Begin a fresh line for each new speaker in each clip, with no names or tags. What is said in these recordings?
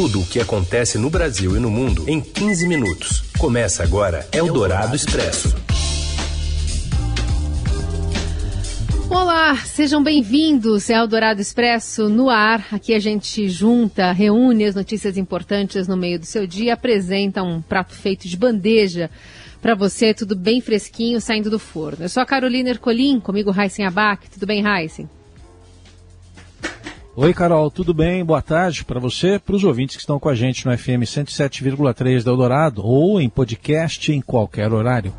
Tudo o que acontece no Brasil e no mundo em 15 minutos. Começa agora Eldorado Expresso.
Olá, sejam bem-vindos ao Eldorado Expresso no ar. Aqui a gente junta, reúne as notícias importantes no meio do seu dia, apresenta um prato feito de bandeja para você, tudo bem fresquinho, saindo do forno. Eu sou a Carolina Ercolim, comigo Raíssen Abac. Tudo bem, Raíssen?
Oi, Carol, tudo bem? Boa tarde para você, para os ouvintes que estão com a gente no FM 107,3 da Eldorado ou em podcast em qualquer horário.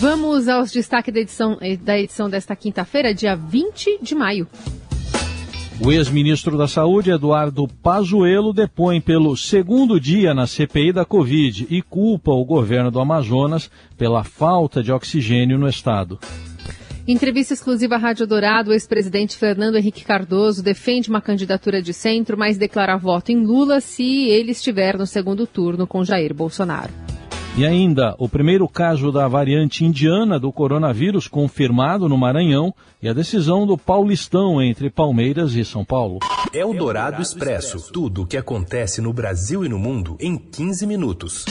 Vamos aos destaques da edição, eh, da edição desta quinta-feira, dia 20 de maio.
O ex-ministro da Saúde, Eduardo Pazuello, depõe pelo segundo dia na CPI da Covid e culpa o governo do Amazonas pela falta de oxigênio no estado.
Em entrevista exclusiva à Rádio Dourado, o ex-presidente Fernando Henrique Cardoso defende uma candidatura de centro, mas declara voto em Lula se ele estiver no segundo turno com Jair Bolsonaro.
E ainda, o primeiro caso da variante indiana do coronavírus confirmado no Maranhão e a decisão do Paulistão entre Palmeiras e São Paulo.
É o Dourado Expresso. Tudo o que acontece no Brasil e no mundo em 15 minutos.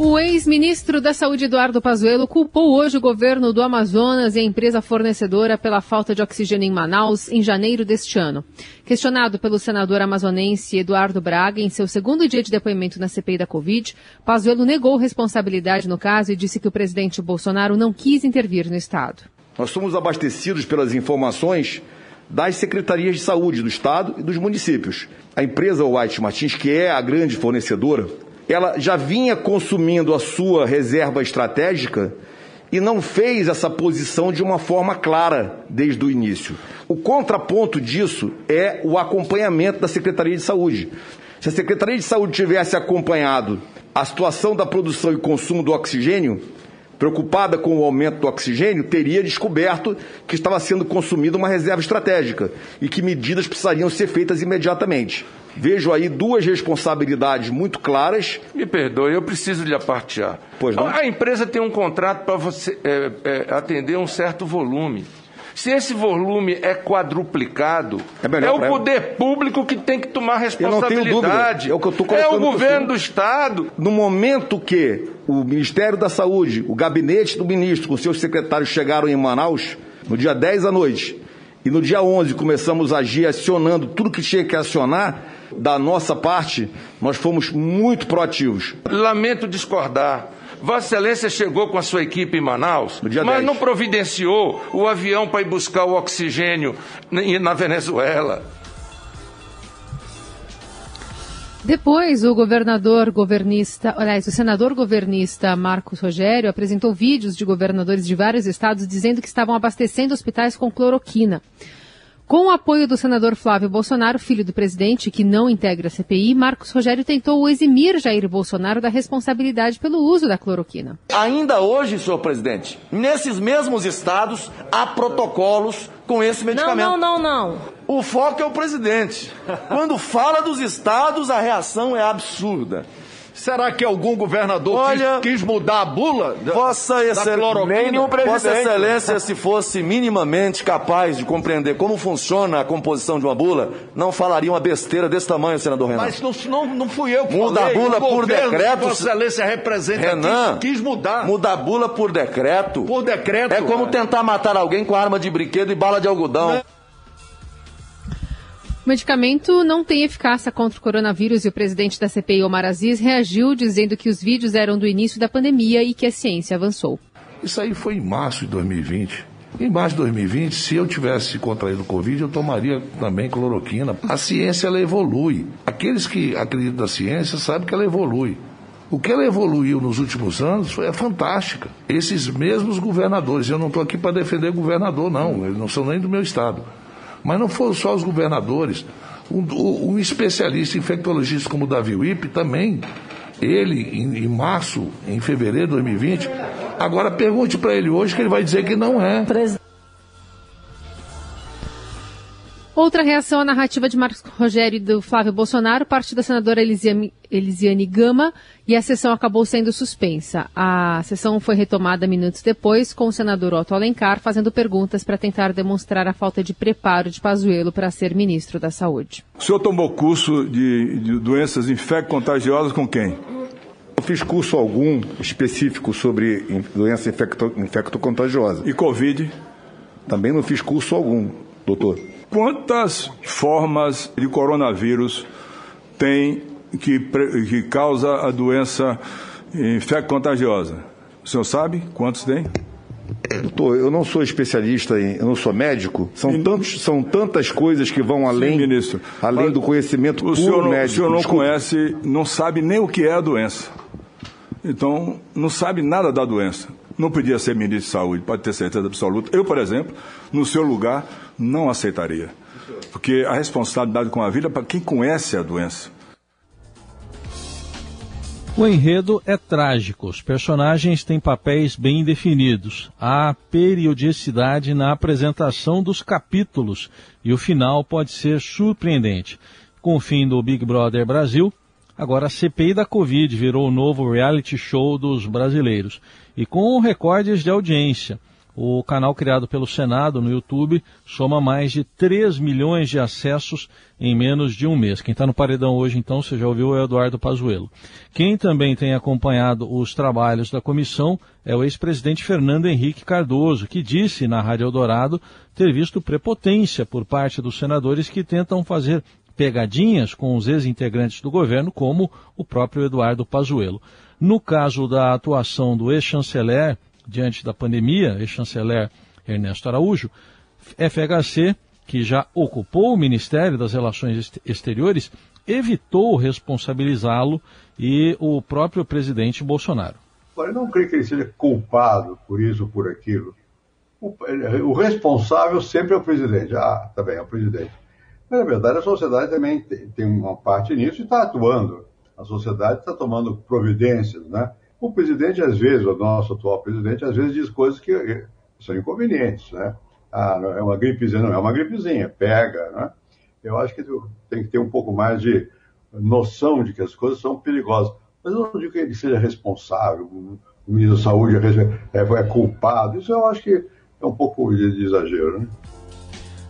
O ex-ministro da Saúde, Eduardo Pazuello, culpou hoje o governo do Amazonas e a empresa fornecedora pela falta de oxigênio em Manaus em janeiro deste ano. Questionado pelo senador amazonense Eduardo Braga em seu segundo dia de depoimento na CPI da Covid, Pazuello negou responsabilidade no caso e disse que o presidente Bolsonaro não quis intervir no Estado.
Nós somos abastecidos pelas informações das secretarias de saúde do Estado e dos municípios. A empresa White Martins, que é a grande fornecedora, ela já vinha consumindo a sua reserva estratégica e não fez essa posição de uma forma clara desde o início. O contraponto disso é o acompanhamento da Secretaria de Saúde. Se a Secretaria de Saúde tivesse acompanhado a situação da produção e consumo do oxigênio, preocupada com o aumento do oxigênio, teria descoberto que estava sendo consumida uma reserva estratégica e que medidas precisariam ser feitas imediatamente. Vejo aí duas responsabilidades muito claras.
Me perdoe, eu preciso lhe apartear.
Pois não?
A empresa tem um contrato para você é, é, atender um certo volume. Se esse volume é quadruplicado,
É melhor
o
pra ela.
poder público que tem que tomar
Eu não tenho dúvida.
responsabilidade.
É o
É o governo do Estado.
No momento que o Ministério da Saúde, o gabinete do ministro, com seus secretários chegaram em Manaus, no dia 10 à noite, e no dia 11 começamos a agir acionando tudo que tinha que acionar, da nossa parte, nós fomos muito proativos.
Lamento discordar. Vossa Excelência chegou com a sua equipe em Manaus, mas
10.
não providenciou o avião para ir buscar o oxigênio na Venezuela.
Depois, o governador governista, aliás, o senador governista Marcos Rogério apresentou vídeos de governadores de vários estados dizendo que estavam abastecendo hospitais com cloroquina. Com o apoio do senador Flávio Bolsonaro, filho do presidente, que não integra a CPI, Marcos Rogério tentou eximir Jair Bolsonaro da responsabilidade pelo uso da cloroquina.
Ainda hoje, senhor presidente, nesses mesmos estados há protocolos com esse
Não,
medicamento.
não, não, não.
O foco é o presidente. Quando fala dos estados, a reação é absurda.
Será que algum governador
Olha,
quis, quis mudar a bula? da-
Vossa Excelência? Vossa Excelência, se fosse minimamente capaz de compreender como funciona a composição de uma bula, não falaria uma besteira desse tamanho, senador Renan.
Mas não, não, não fui eu que
Muda
falei.
a bula
o
por decreto,
Vossa Excelência representa
Renan,
quis, quis mudar.
Mudar a bula por decreto.
Por decreto.
É como tentar matar alguém com arma de brinquedo e bala de algodão.
O medicamento não tem eficácia contra o coronavírus e o presidente da CPI, Omar Aziz, reagiu dizendo que os vídeos eram do início da pandemia e que a ciência avançou.
Isso aí foi em março de 2020. Em março de 2020, se eu tivesse contraído Covid, eu tomaria também cloroquina. A ciência, ela evolui. Aqueles que acreditam na ciência sabem que ela evolui. O que ela evoluiu nos últimos anos foi é fantástica. Esses mesmos governadores, eu não estou aqui para defender governador, não, eles não são nem do meu estado. Mas não foram só os governadores. Um, um especialista infectologista como o Davi Wipp também, ele, em, em março, em fevereiro de 2020, agora pergunte para ele hoje que ele vai dizer que não é.
Outra reação à narrativa de Marcos Rogério e do Flávio Bolsonaro, parte da senadora Elisiane, Elisiane Gama, e a sessão acabou sendo suspensa. A sessão foi retomada minutos depois, com o senador Otto Alencar fazendo perguntas para tentar demonstrar a falta de preparo de Pazuello para ser ministro da Saúde.
O senhor tomou curso de, de doenças infecto-contagiosas com quem?
Não fiz curso algum específico sobre doença infecto, infecto-contagiosa.
E Covid?
Também não fiz curso algum, doutor.
Quantas formas de coronavírus tem que, que causa a doença infecto-contagiosa? O senhor sabe quantos tem?
Doutor, eu não sou especialista em, eu não sou médico. São, tantos, são tantas coisas que vão além,
Sim, ministro.
além do conhecimento
o senhor não,
médico.
O senhor não
Desculpa.
conhece, não sabe nem o que é a doença. Então, não sabe nada da doença. Não podia ser ministro de saúde, pode ter certeza absoluta. Eu, por exemplo, no seu lugar, não aceitaria. Porque a responsabilidade com a vida é para quem conhece a doença.
O enredo é trágico. Os personagens têm papéis bem definidos. Há periodicidade na apresentação dos capítulos e o final pode ser surpreendente. Com o fim do Big Brother Brasil, agora a CPI da Covid virou o novo reality show dos brasileiros. E com recordes de audiência. O canal criado pelo Senado no YouTube soma mais de 3 milhões de acessos em menos de um mês. Quem está no paredão hoje, então, você já ouviu, é o Eduardo Pazuello. Quem também tem acompanhado os trabalhos da comissão é o ex-presidente Fernando Henrique Cardoso, que disse na Rádio Eldorado ter visto prepotência por parte dos senadores que tentam fazer pegadinhas com os ex-integrantes do governo, como o próprio Eduardo Pazuello. No caso da atuação do ex-chanceler diante da pandemia, ex-chanceler Ernesto Araújo, FHC, que já ocupou o Ministério das Relações Exteriores, evitou responsabilizá-lo e o próprio presidente Bolsonaro.
Eu não creio que ele seja culpado por isso ou por aquilo. O, o, responsável sempre é o presidente. Ah, tá bem, é o presidente. Mas, na verdade, a sociedade também tem uma parte nisso e está atuando. A sociedade está tomando providências, né? O presidente, às vezes, o nosso atual presidente, às vezes diz coisas que são inconvenientes, né? Ah, é uma gripezinha, não é uma gripezinha, pega, né? Eu acho que tem que ter um pouco mais de noção de que as coisas são perigosas. Mas eu não digo que ele seja responsável, o ministro da Saúde é, é culpado. Isso eu acho que é um pouco de, de exagero, né?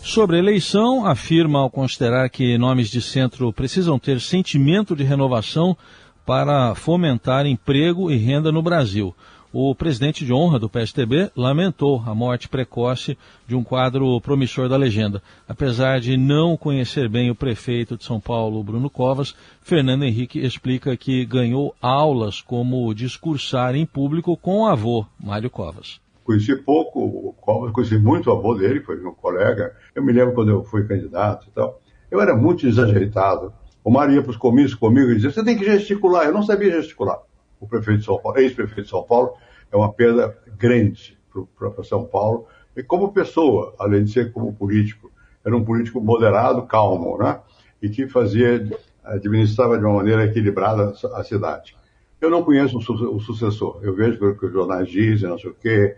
Sobre a eleição, afirma ao considerar que nomes de centro precisam ter sentimento de renovação para fomentar emprego e renda no Brasil. O presidente de honra do PSTB lamentou a morte precoce de um quadro promissor da legenda. Apesar de não conhecer bem o prefeito de São Paulo, Bruno Covas, Fernando Henrique explica que ganhou aulas como discursar em público com o avô, Mário Covas.
Conheci pouco o Covas, conheci muito o avô dele, foi meu colega. Eu me lembro quando eu fui candidato e tal. Eu era muito desajeitado. O Mário ia para os comícios comigo e dizia: você tem que gesticular. Eu não sabia gesticular. O prefeito de São Paulo, ex-prefeito de São Paulo, é uma perda grande para São Paulo. E como pessoa, além de ser como político, era um político moderado, calmo, né? E que fazia, administrava de uma maneira equilibrada a cidade. Eu não conheço o sucessor. Eu vejo o que os jornais dizem, não sei o quê.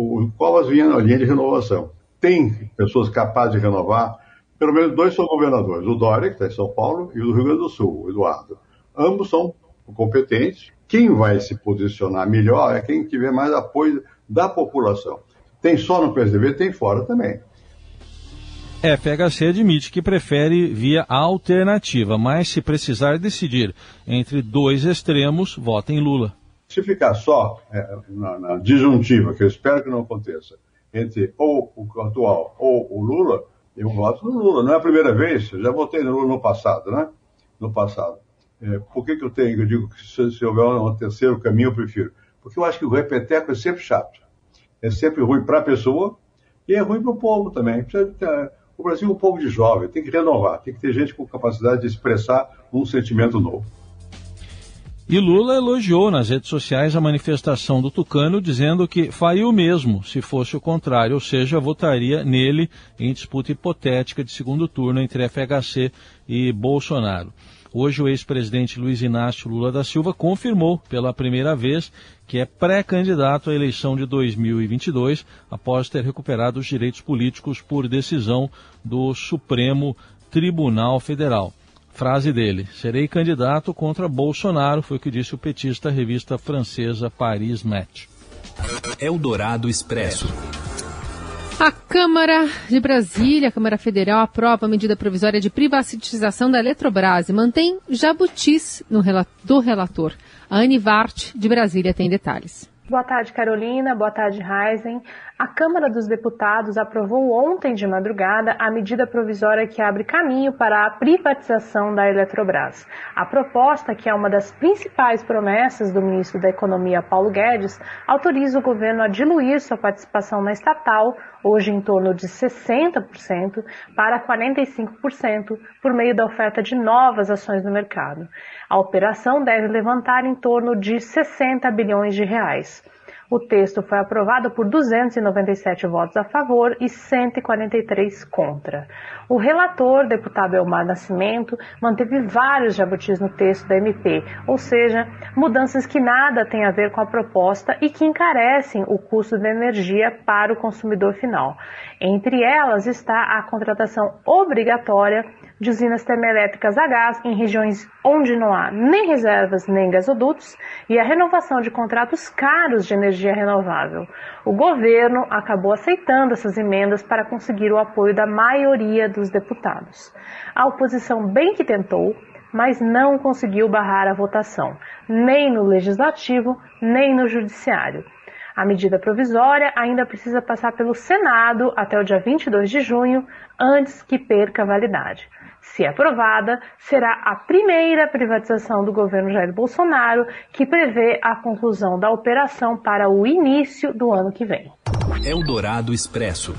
O Covas vinha na linha de renovação. Tem pessoas capazes de renovar pelo menos dois são governadores, o Dória, que está em São Paulo, e o do Rio Grande do Sul, o Eduardo. Ambos são competentes. Quem vai se posicionar melhor é quem tiver mais apoio da população. Tem só no PSDB, tem fora também.
FHC admite que prefere via alternativa, mas se precisar decidir entre dois extremos, vota em Lula.
Se ficar só é, na, na disjuntiva, que eu espero que não aconteça, entre ou o atual ou o Lula, eu voto no Lula. Não é a primeira vez, eu já votei no Lula no passado, né? No passado. É, por que, que eu tenho, eu digo que se, se houver um terceiro caminho, eu prefiro? Porque eu acho que o repeteco é sempre chato. É sempre ruim para a pessoa e é ruim para o povo também. O Brasil é um povo de jovem, tem que renovar, tem que ter gente com capacidade de expressar um sentimento novo.
E Lula elogiou nas redes sociais a manifestação do Tucano, dizendo que faria o mesmo se fosse o contrário, ou seja, votaria nele em disputa hipotética de segundo turno entre FHC e Bolsonaro. Hoje, o ex-presidente Luiz Inácio Lula da Silva confirmou pela primeira vez que é pré-candidato à eleição de 2022, após ter recuperado os direitos políticos por decisão do Supremo Tribunal Federal. Frase dele: Serei candidato contra Bolsonaro, foi o que disse o petista à revista francesa Paris Match.
Eldorado Expresso.
A Câmara de Brasília, a Câmara Federal, aprova a medida provisória de privatização da Eletrobras e mantém jabutis no do relator. A Anivart, de Brasília, tem detalhes.
Boa tarde, Carolina. Boa tarde, Heisen. A Câmara dos Deputados aprovou ontem de madrugada a medida provisória que abre caminho para a privatização da Eletrobras. A proposta, que é uma das principais promessas do ministro da Economia, Paulo Guedes, autoriza o governo a diluir sua participação na estatal, hoje em torno de 60%, para 45%, por meio da oferta de novas ações no mercado. A operação deve levantar em torno de 60 bilhões de reais. O texto foi aprovado por 297 votos a favor e 143 contra. O relator, deputado Elmar Nascimento, manteve vários jabutis no texto da MP, ou seja, mudanças que nada têm a ver com a proposta e que encarecem o custo da energia para o consumidor final. Entre elas está a contratação obrigatória de usinas termoelétricas a gás em regiões onde não há nem reservas nem gasodutos e a renovação de contratos caros de energia renovável. O governo acabou aceitando essas emendas para conseguir o apoio da maioria dos deputados. A oposição bem que tentou, mas não conseguiu barrar a votação, nem no legislativo, nem no judiciário. A medida provisória ainda precisa passar pelo Senado até o dia 22 de junho, antes que perca validade. Se aprovada, será a primeira privatização do governo Jair Bolsonaro, que prevê a conclusão da operação para o início do ano que vem.
Eldorado Expresso.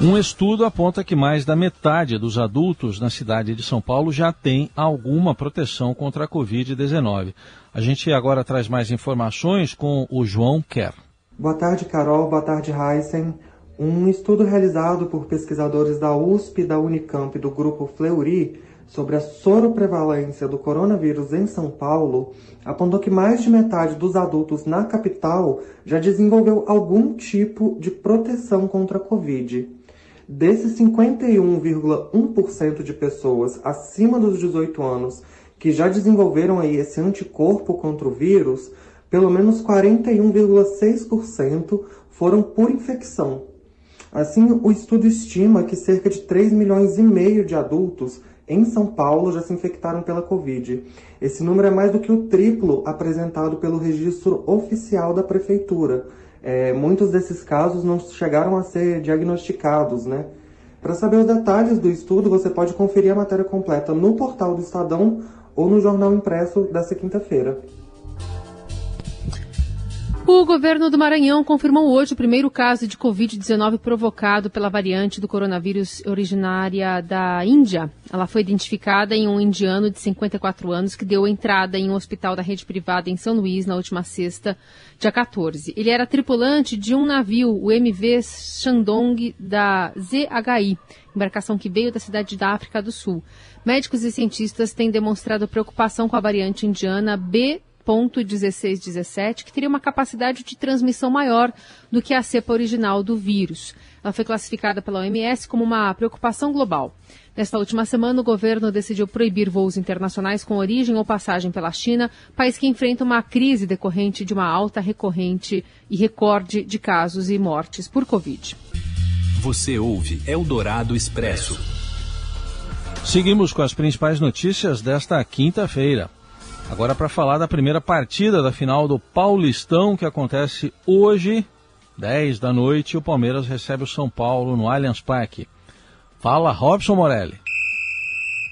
Um estudo aponta que mais da metade dos adultos na cidade de São Paulo já tem alguma proteção contra a Covid-19. A gente agora traz mais informações com o João Kerr.
Boa tarde, Carol. Boa tarde, Heisen. Um estudo realizado por pesquisadores da USP, da Unicamp e do grupo Fleury sobre a soroprevalência do coronavírus em São Paulo apontou que mais de metade dos adultos na capital já desenvolveu algum tipo de proteção contra a Covid. Desses 51,1% de pessoas acima dos 18 anos que já desenvolveram aí esse anticorpo contra o vírus, pelo menos 41,6% foram por infecção. Assim, o estudo estima que cerca de 3 milhões e meio de adultos em São Paulo já se infectaram pela Covid. Esse número é mais do que o triplo apresentado pelo registro oficial da prefeitura, é, muitos desses casos não chegaram a ser diagnosticados, né? Para saber os detalhes do estudo, você pode conferir a matéria completa no portal do Estadão ou no jornal impresso desta quinta-feira.
O governo do Maranhão confirmou hoje o primeiro caso de Covid-19 provocado pela variante do coronavírus originária da Índia. Ela foi identificada em um indiano de 54 anos que deu entrada em um hospital da rede privada em São Luís na última sexta, dia 14. Ele era tripulante de um navio, o MV Shandong da ZHI, embarcação que veio da cidade da África do Sul. Médicos e cientistas têm demonstrado preocupação com a variante indiana B 1617, que teria uma capacidade de transmissão maior do que a cepa original do vírus. Ela foi classificada pela OMS como uma preocupação global. Nesta última semana, o governo decidiu proibir voos internacionais com origem ou passagem pela China, país que enfrenta uma crise decorrente de uma alta recorrente e recorde de casos e mortes por Covid.
Você ouve Eldorado Expresso.
Seguimos com as principais notícias desta quinta-feira. Agora para falar da primeira partida da final do Paulistão que acontece hoje, 10 da noite, o Palmeiras recebe o São Paulo no Allianz Parque. Fala, Robson Morelli.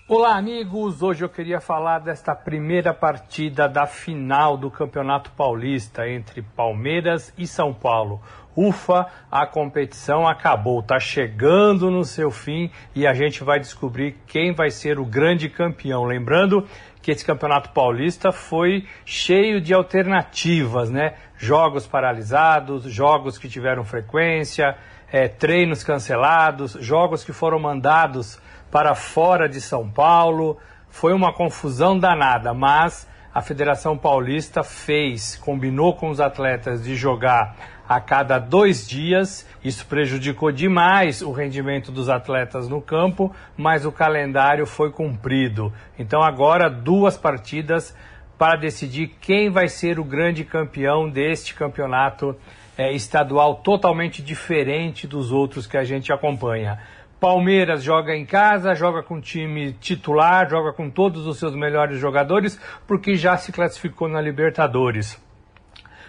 Olá, amigos. Hoje eu queria falar desta primeira partida da final do Campeonato Paulista entre Palmeiras e São Paulo. Ufa, a competição acabou, está chegando no seu fim e a gente vai descobrir quem vai ser o grande campeão. Lembrando que esse Campeonato Paulista foi cheio de alternativas, né? Jogos paralisados, jogos que tiveram frequência, é, treinos cancelados, jogos que foram mandados para fora de São Paulo, foi uma confusão danada, mas a Federação Paulista fez, combinou com os atletas de jogar a cada dois dias. Isso prejudicou demais o rendimento dos atletas no campo, mas o calendário foi cumprido. Então agora duas partidas para decidir quem vai ser o grande campeão deste campeonato é, estadual totalmente diferente dos outros que a gente acompanha. Palmeiras joga em casa, joga com time titular, joga com todos os seus melhores jogadores, porque já se classificou na Libertadores.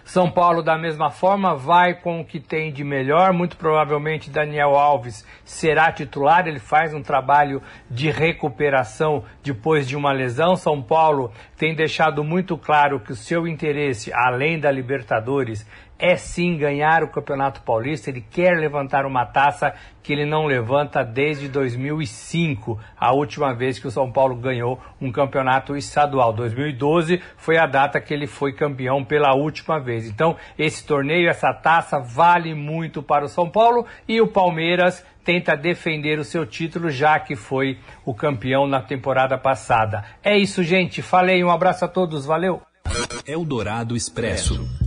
São Paulo, da mesma forma, vai com o que tem de melhor. Muito provavelmente Daniel Alves será titular. Ele faz um trabalho de recuperação depois de uma lesão. São Paulo tem deixado muito claro que o seu interesse, além da Libertadores, é sim ganhar o Campeonato Paulista. Ele quer levantar uma taça que ele não levanta desde 2005, a última vez que o São Paulo ganhou um campeonato estadual. 2012 foi a data que ele foi campeão pela última vez. Então, esse torneio, essa taça vale muito para o São Paulo e o Palmeiras tenta defender o seu título, já que foi o campeão na temporada passada. É isso, gente. Falei, um abraço a todos, valeu.
Eldorado Expresso.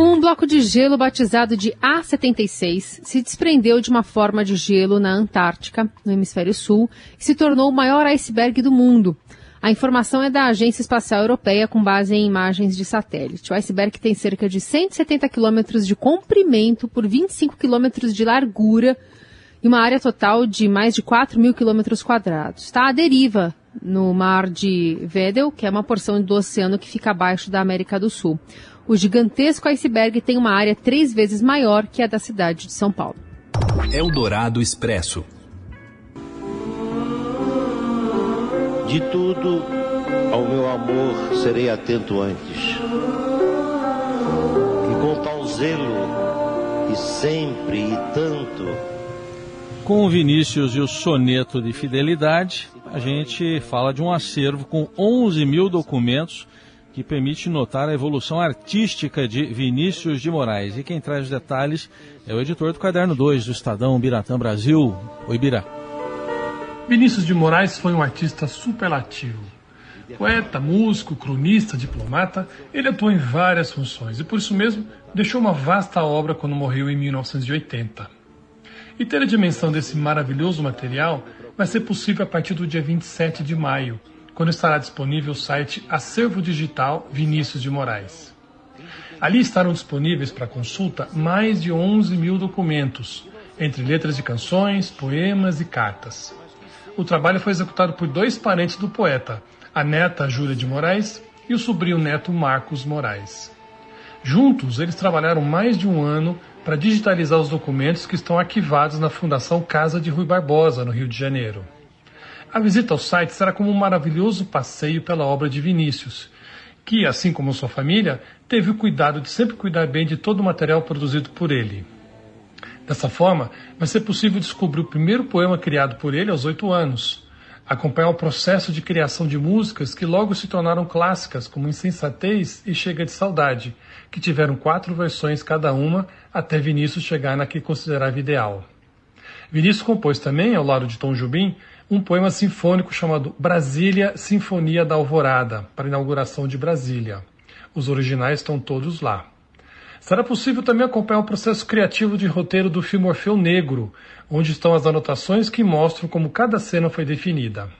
Um bloco de gelo batizado de A76 se desprendeu de uma forma de gelo na Antártica, no hemisfério sul, e se tornou o maior iceberg do mundo. A informação é da Agência Espacial Europeia com base em imagens de satélite. O iceberg tem cerca de 170 quilômetros de comprimento por 25 quilômetros de largura e uma área total de mais de 4 mil quilômetros quadrados. Está à deriva no mar de Weddell, que é uma porção do oceano que fica abaixo da América do Sul. O gigantesco iceberg tem uma área três vezes maior que a da cidade de São Paulo.
Eldorado Expresso.
De tudo, ao meu amor serei atento antes. E com tal zelo, e sempre e tanto.
Com o Vinícius e o soneto de fidelidade, a gente fala de um acervo com 11 mil documentos que permite notar a evolução artística de Vinícius de Moraes. E quem traz os detalhes é o editor do Caderno 2 do Estadão Biratã Brasil. Oi, Bira.
Vinícius de Moraes foi um artista superlativo. Poeta, músico, cronista, diplomata, ele atuou em várias funções e por isso mesmo deixou uma vasta obra quando morreu em 1980. E ter a dimensão desse maravilhoso material vai ser possível a partir do dia 27 de maio, quando estará disponível o site Acervo Digital Vinícius de Moraes. Ali estarão disponíveis para consulta mais de 11 mil documentos, entre letras de canções, poemas e cartas. O trabalho foi executado por dois parentes do poeta, a neta Júlia de Moraes e o sobrinho neto Marcos Moraes. Juntos, eles trabalharam mais de um ano para digitalizar os documentos que estão arquivados na Fundação Casa de Rui Barbosa, no Rio de Janeiro. A visita ao site será como um maravilhoso passeio pela obra de Vinícius, que, assim como sua família, teve o cuidado de sempre cuidar bem de todo o material produzido por ele. Dessa forma, vai ser possível descobrir o primeiro poema criado por ele aos oito anos, acompanhar o processo de criação de músicas que logo se tornaram clássicas, como Insensatez e Chega de Saudade, que tiveram quatro versões cada uma até Vinícius chegar na que considerava ideal. Vinícius compôs também, ao lado de Tom Jubim, um poema sinfônico chamado Brasília Sinfonia da Alvorada, para a inauguração de Brasília. Os originais estão todos lá. Será possível também acompanhar o processo criativo de roteiro do filme Orfeu Negro, onde estão as anotações que mostram como cada cena foi definida.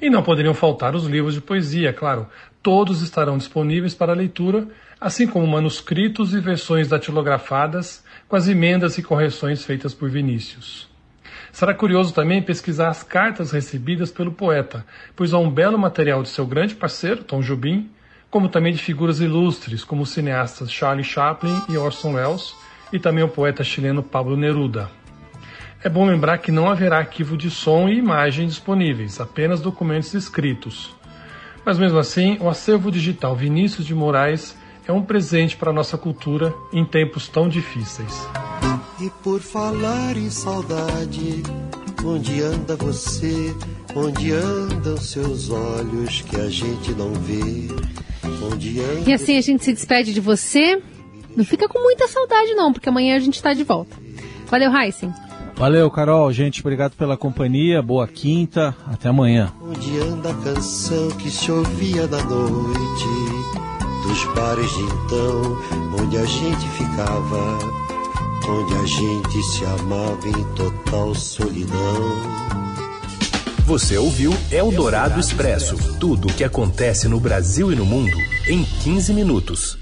E não poderiam faltar os livros de poesia, claro. Todos estarão disponíveis para leitura, assim como manuscritos e versões datilografadas, com as emendas e correções feitas por Vinícius. Será curioso também pesquisar as cartas recebidas pelo poeta, pois há um belo material de seu grande parceiro, Tom Jobim, como também de figuras ilustres, como os cineastas Charlie Chaplin e Orson Welles, e também o poeta chileno Pablo Neruda. É bom lembrar que não haverá arquivo de som e imagem disponíveis, apenas documentos escritos. Mas mesmo assim, o acervo digital Vinícius de Moraes é um presente para a nossa cultura em tempos tão difíceis.
E por falar em saudade, onde anda você? Onde andam seus olhos que a gente não vê? Onde anda...
E assim a gente se despede de você. Não fica com muita saudade não, porque amanhã a gente está de volta. Valeu, Heisen.
Valeu, Carol. Gente, obrigado pela companhia. Boa quinta. Até amanhã.
Onde anda a canção que se ouvia na noite dos bares de então, onde a gente ficava, onde a gente se amava em total solidão.
Você ouviu Eldorado Expresso tudo o que acontece no Brasil e no mundo em 15 minutos.